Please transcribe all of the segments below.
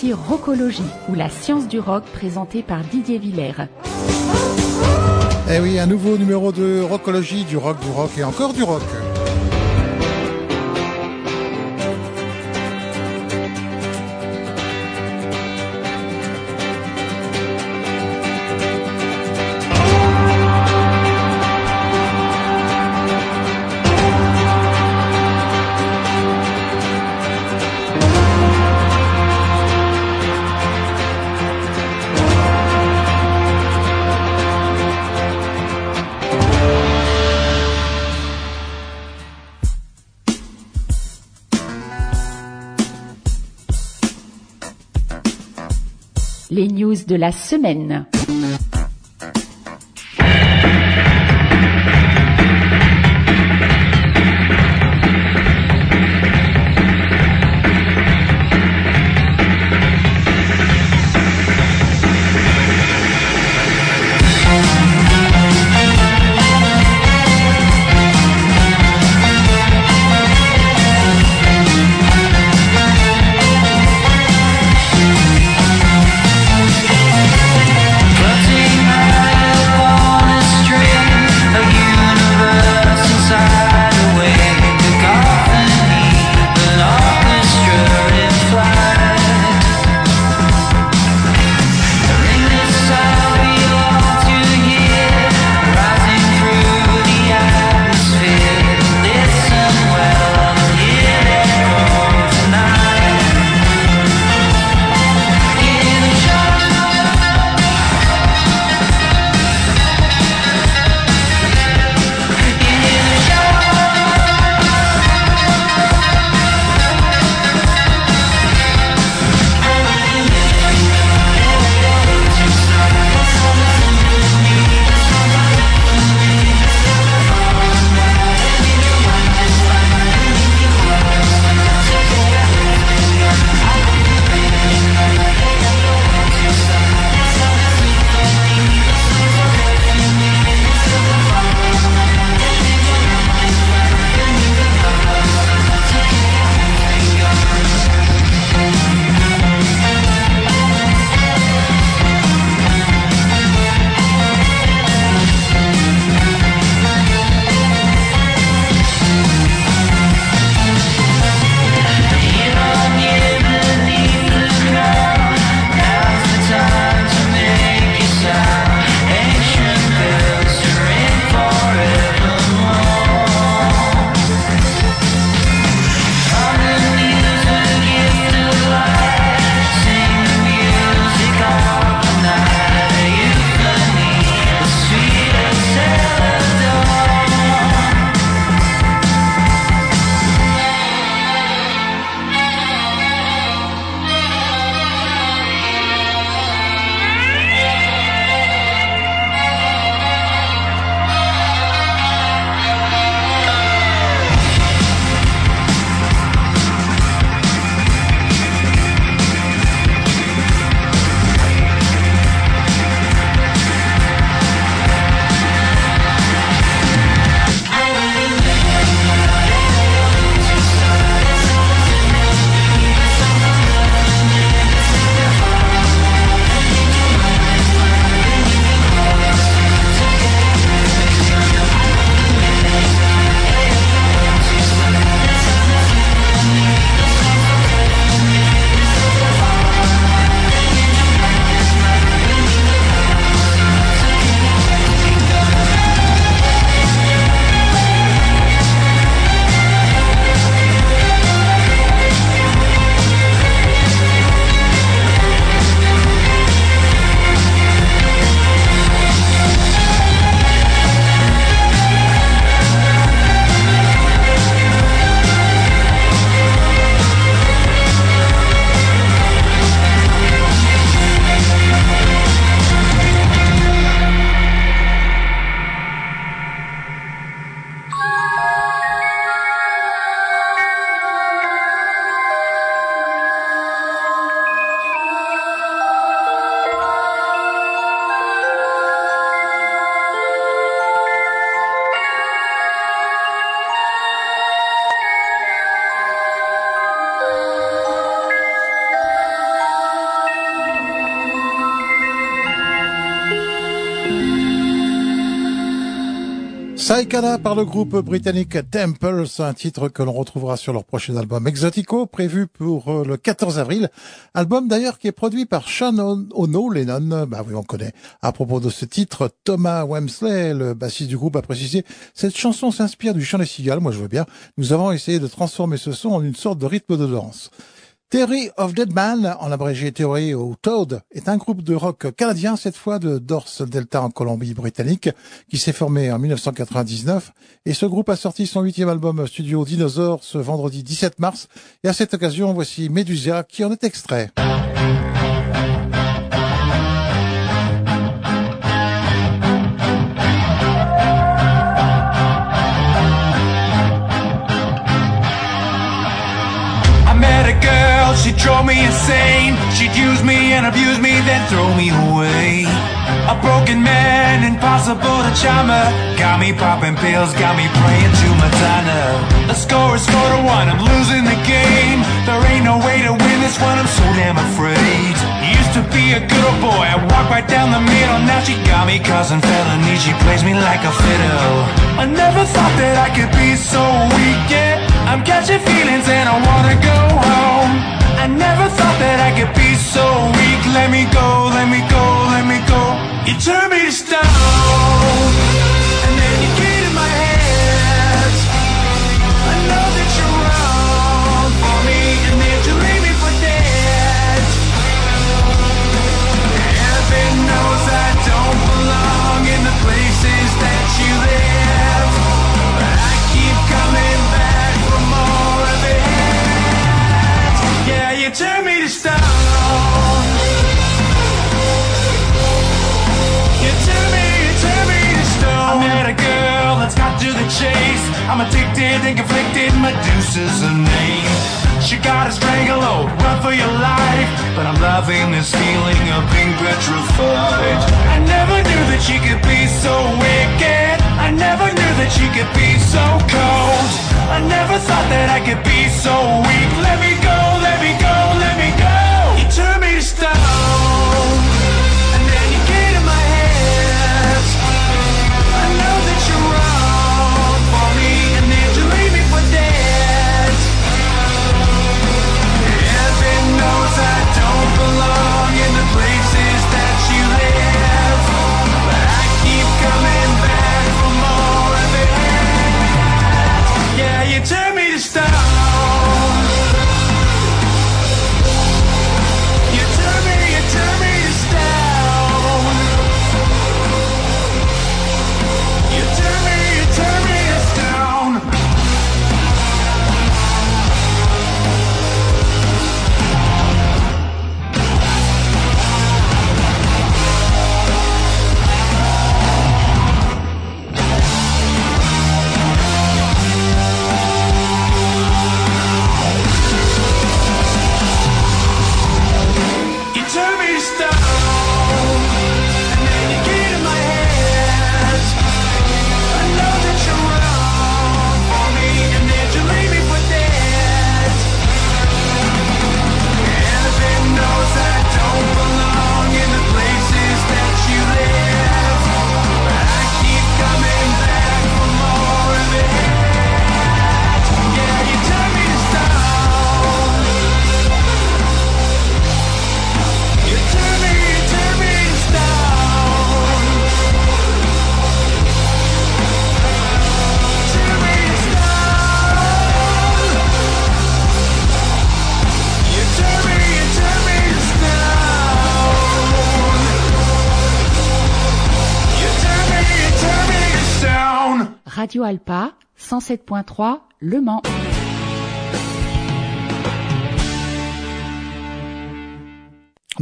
Voici Rockologie, ou la science du rock présentée par Didier Villers. Eh oui, un nouveau numéro de Rockologie, du rock, du rock et encore du rock. De la semaine. Saikada par le groupe britannique Temples, un titre que l'on retrouvera sur leur prochain album Exotico, prévu pour euh, le 14 avril. Album d'ailleurs qui est produit par Sean Ono Lennon, bah oui on connaît. À propos de ce titre, Thomas Wemsley, le bassiste du groupe, a précisé cette chanson s'inspire du chant des cigales, moi je veux bien. Nous avons essayé de transformer ce son en une sorte de rythme de danse. Theory of Dead Man, en abrégé Theory ou Toad, est un groupe de rock canadien, cette fois de Dors Delta en Colombie-Britannique, qui s'est formé en 1999. Et ce groupe a sorti son huitième album studio Dinosaur ce vendredi 17 mars. Et à cette occasion, voici Medusa qui en est extrait. She drove me insane. She'd use me and abuse me, then throw me away. A broken man, impossible to charm her. Got me popping pills, got me praying to Madonna. The score is four to one, I'm losing the game. There ain't no way to win this one, I'm so damn afraid. Used to be a good old boy, I walk right down the middle. Now she got me causing felony, she plays me like a fiddle. I never thought that I could be so the chase. I'm addicted and conflicted. Medusa's her name. She got a stranglehold, run for your life. But I'm loving this feeling of being petrified. I never knew that she could be so wicked. I never knew that she could be so cold. I never thought that I could be so weak. Let me go, let me go, let me go. Radio Alpa, 107.3, Le Mans.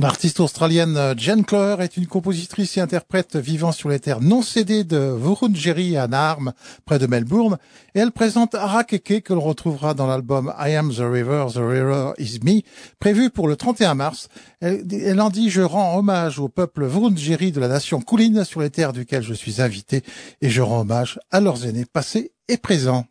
L'artiste australienne euh, Jen Cloher est une compositrice et interprète vivant sur les terres non cédées de Wurundjeri à Naarm, près de Melbourne, et elle présente Arakeke que l'on retrouvera dans l'album I Am the River, The River Is Me, prévu pour le 31 mars. Elle, elle en dit « Je rends hommage au peuple Wurundjeri de la nation Kulin sur les terres duquel je suis invité, et je rends hommage à leurs aînés passés et présents. »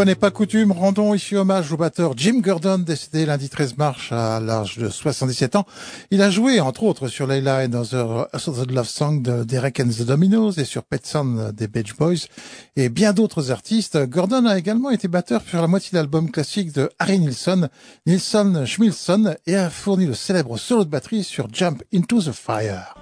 fois n'est pas coutume, rendons ici hommage au batteur Jim Gordon décédé lundi 13 mars à l'âge de 77 ans. Il a joué, entre autres, sur Layla and Other, Southern Love Song de Derek and the Dominoes et sur Petson des Beach Boys et bien d'autres artistes. Gordon a également été batteur sur la moitié d'albums classiques de Harry Nilsson, Nilsson Schmilsson, et a fourni le célèbre solo de batterie sur Jump into the Fire.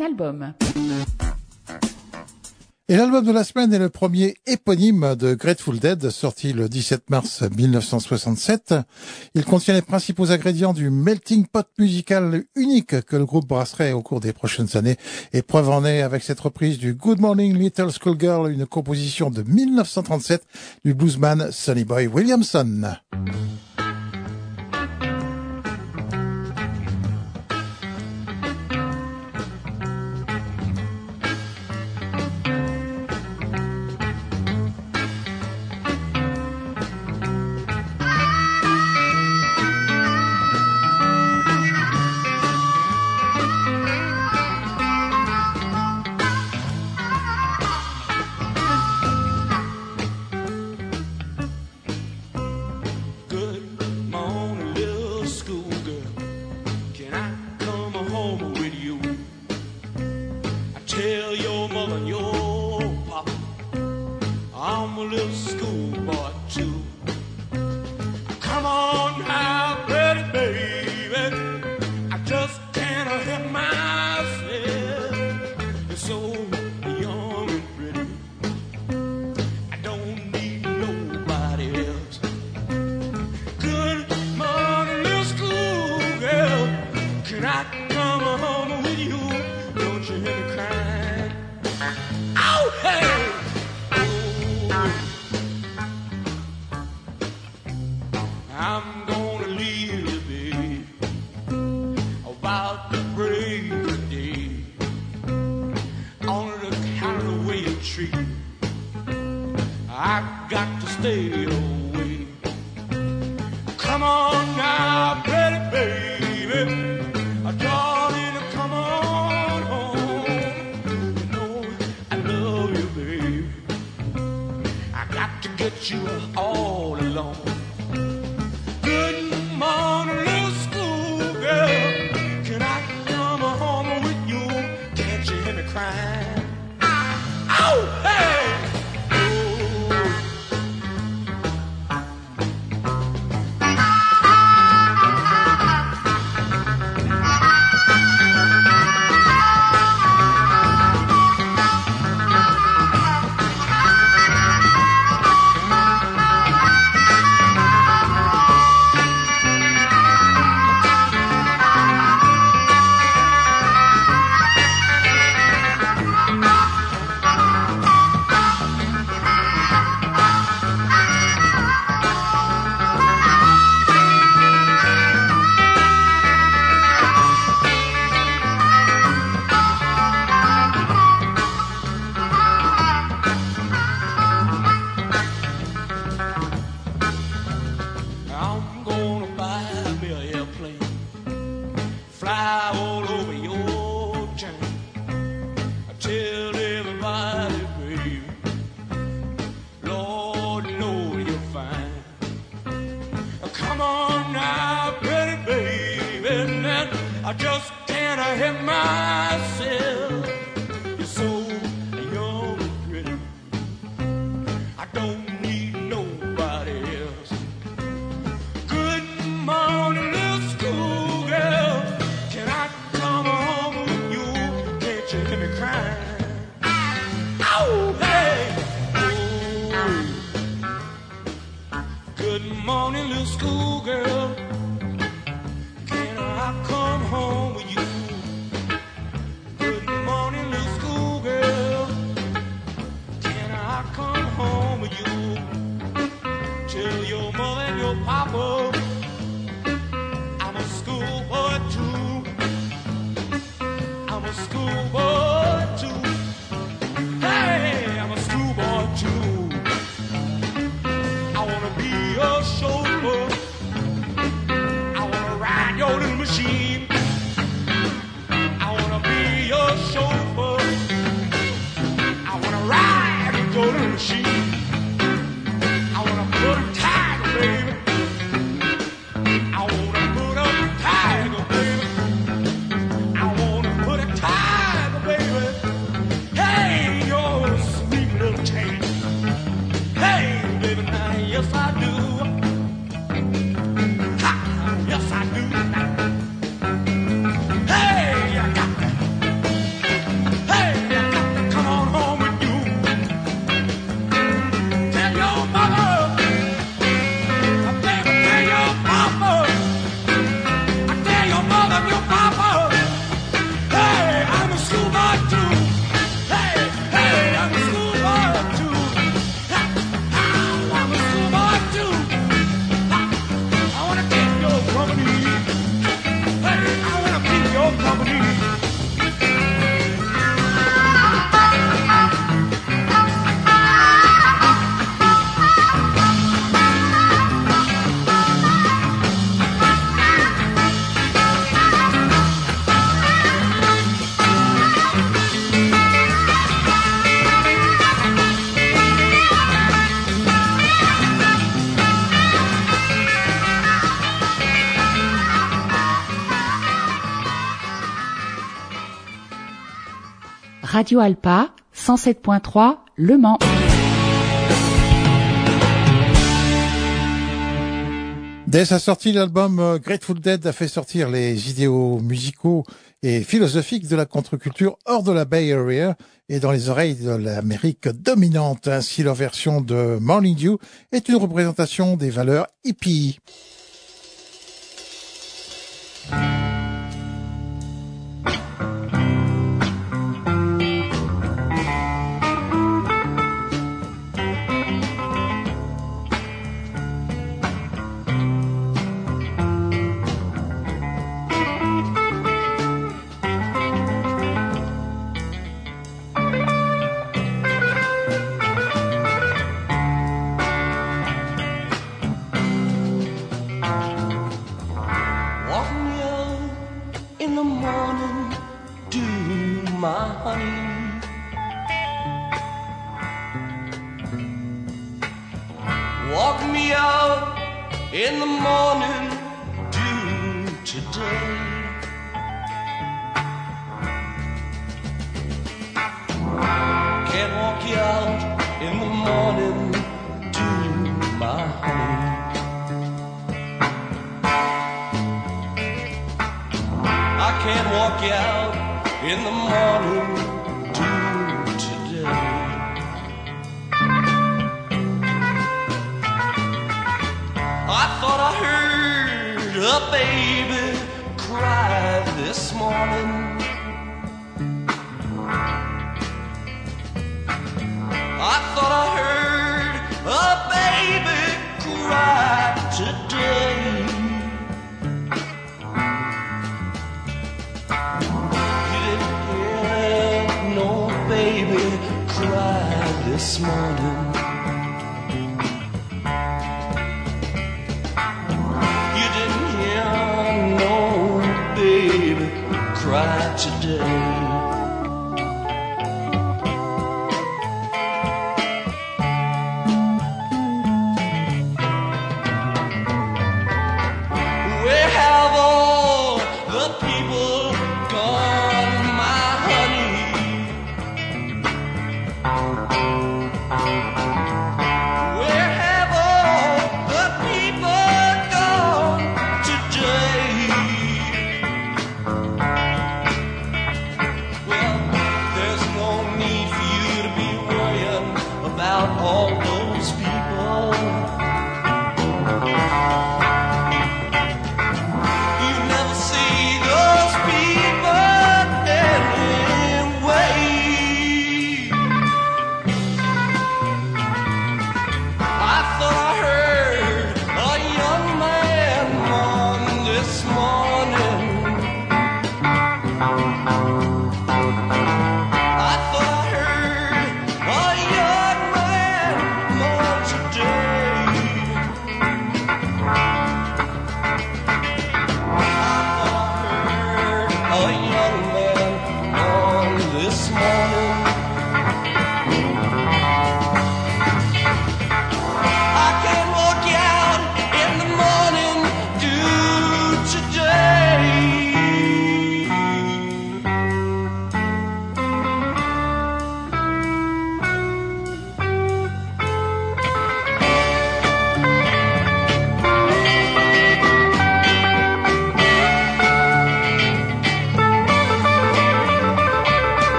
album. Et l'album de la semaine est le premier éponyme de Grateful Dead, sorti le 17 mars 1967. Il contient les principaux ingrédients du melting pot musical unique que le groupe brasserait au cours des prochaines années. Et preuve en est avec cette reprise du Good Morning Little Schoolgirl, une composition de 1937 du bluesman Sonny Boy Williamson. golden. Radio Alpa, 107.3, Le Mans. Dès sa sortie, l'album euh, Grateful Dead a fait sortir les idéaux musicaux et philosophiques de la contre-culture hors de la Bay Area et dans les oreilles de l'Amérique dominante. Ainsi, leur version de Morning Dew est une représentation des valeurs hippies. baby cry today. You didn't hear it, no baby cry this morning.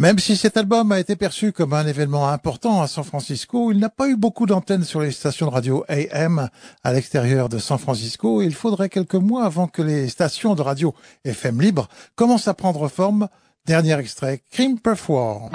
Même si cet album a été perçu comme un événement important à San Francisco, il n'a pas eu beaucoup d'antennes sur les stations de radio AM à l'extérieur de San Francisco. Il faudrait quelques mois avant que les stations de radio FM libre commencent à prendre forme. Dernier extrait, Cream Puff War.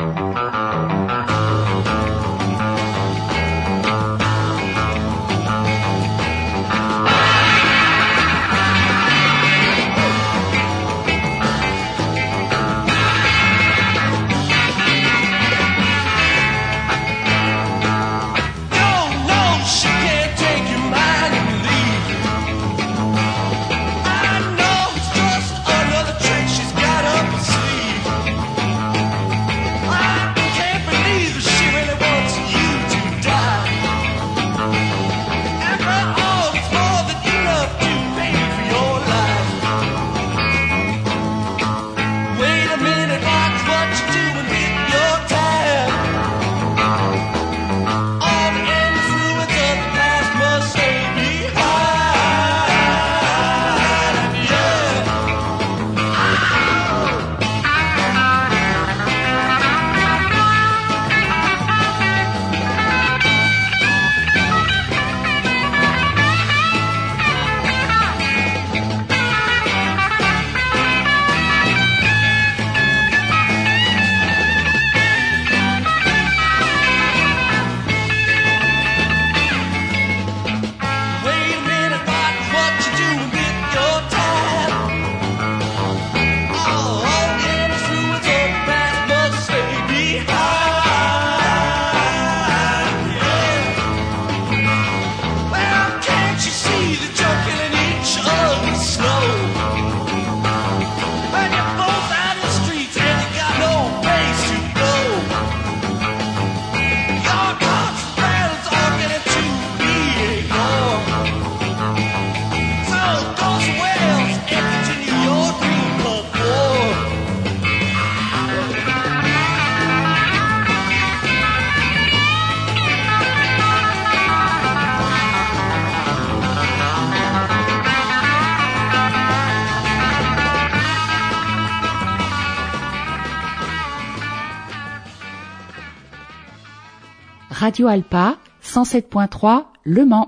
Radio Alpa, 107.3, Le Mans.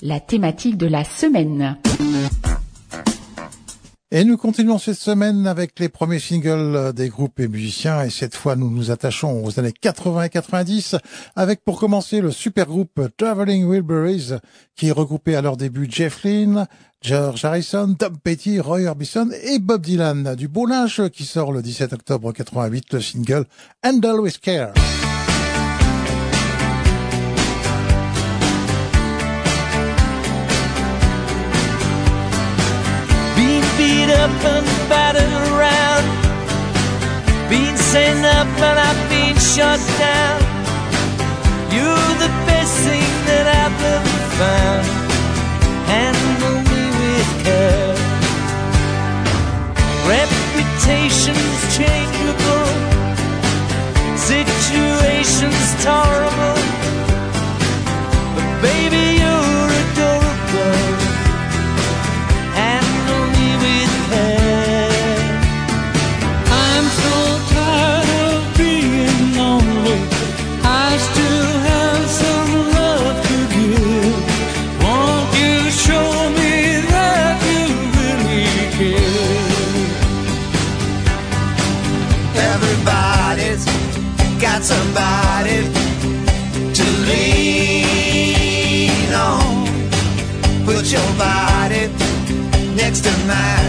La thématique de la semaine. Et nous continuons cette semaine avec les premiers singles des groupes et musiciens. Et cette fois, nous nous attachons aux années 80 et 90 avec pour commencer le super groupe Traveling Wilburys qui regroupait à leur début Jeff Lynne, George Harrison, Tom Petty, Roy Orbison et Bob Dylan. Du beau linge qui sort le 17 octobre 88, le single Handle with Care. Up and battered around. Being sent up and I've been shut down. You're the best thing that I've ever found. Handle me with care. Reputation's changeable. Situation's tolerable. Somebody to lean on. Put your body next to mine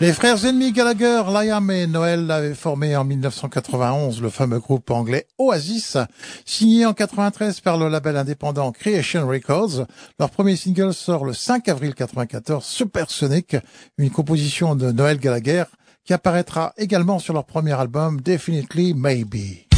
Les frères ennemis Gallagher, Liam et Noël avaient formé en 1991 le fameux groupe anglais Oasis, signé en 93 par le label indépendant Creation Records. Leur premier single sort le 5 avril 94, Supersonic, une composition de Noël Gallagher qui apparaîtra également sur leur premier album Definitely Maybe.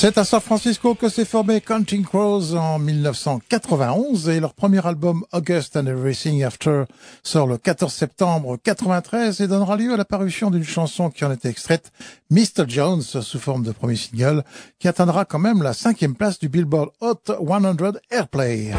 C'est à San Francisco que s'est formé Counting Crows en 1991 et leur premier album August and Everything After sort le 14 septembre 93 et donnera lieu à la parution d'une chanson qui en était extraite, Mr. Jones, sous forme de premier single, qui atteindra quand même la cinquième place du Billboard Hot 100 Airplay.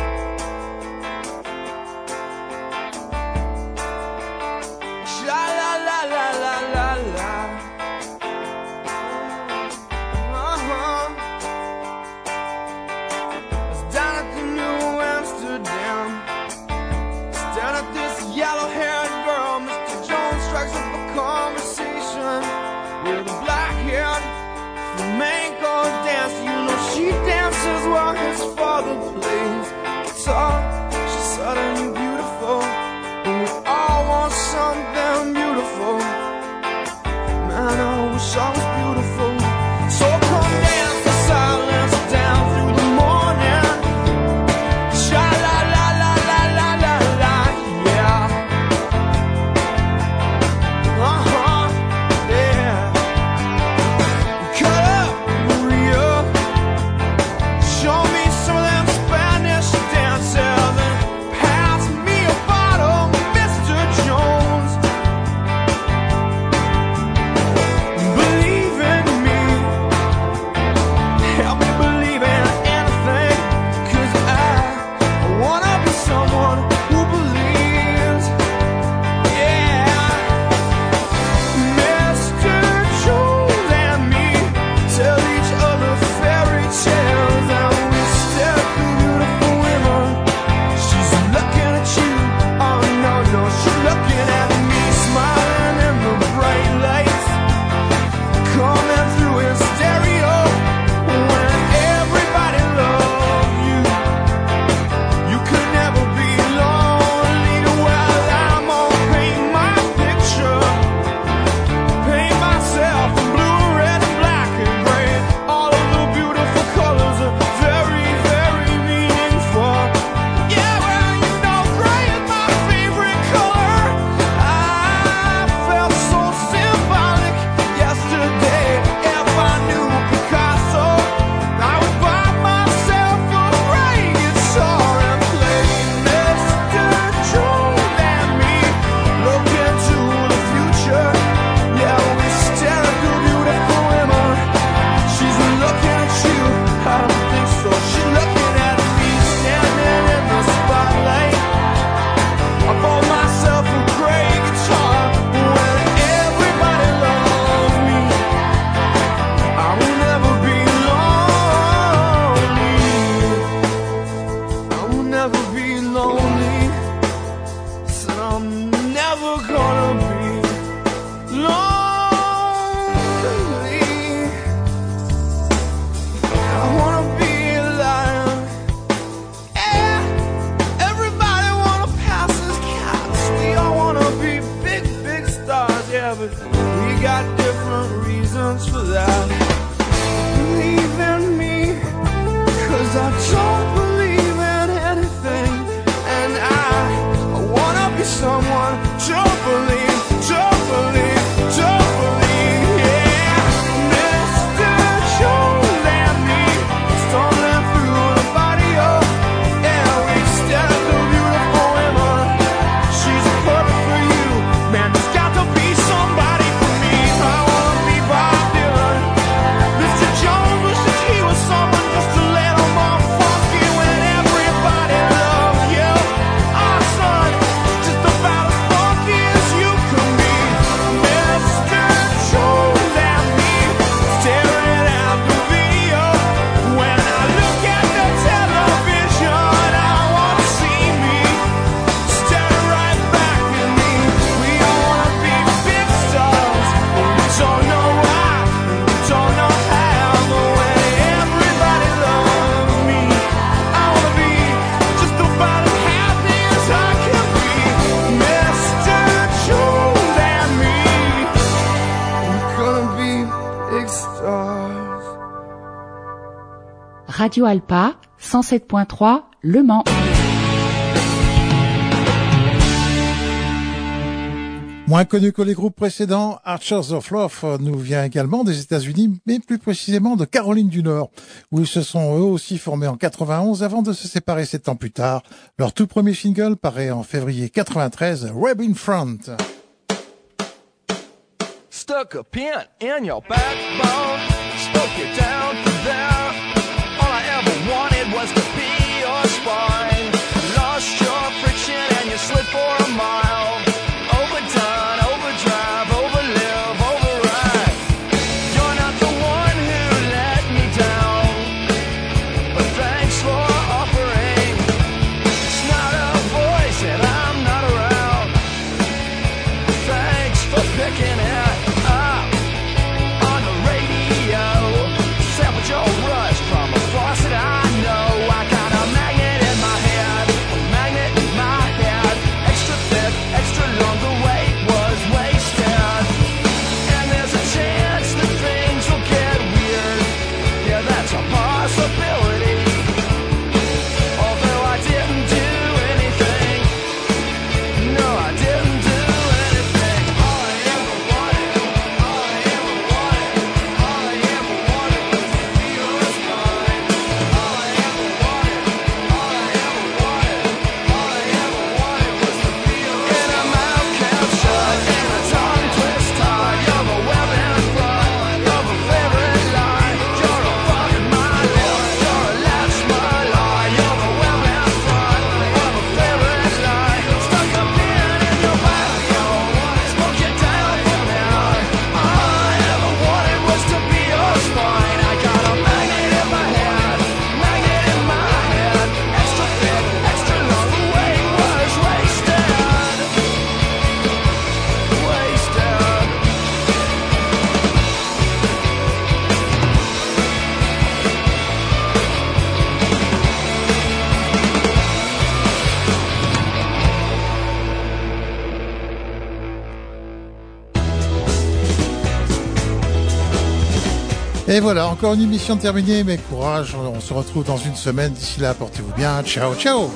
Radio Alpa 107.3 Le Mans. Moins connu que les groupes précédents, Archers of Love nous vient également des États-Unis, mais plus précisément de Caroline du Nord, où ils se sont eux aussi formés en 91 avant de se séparer sept ans plus tard. Leur tout premier single paraît en février 93, Web in Front. Stuck a pin in your backbone, it down. spine. Lost your friction and you slid for a mile. Et voilà, encore une émission terminée, mais courage, on se retrouve dans une semaine. D'ici là, portez-vous bien. Ciao, ciao.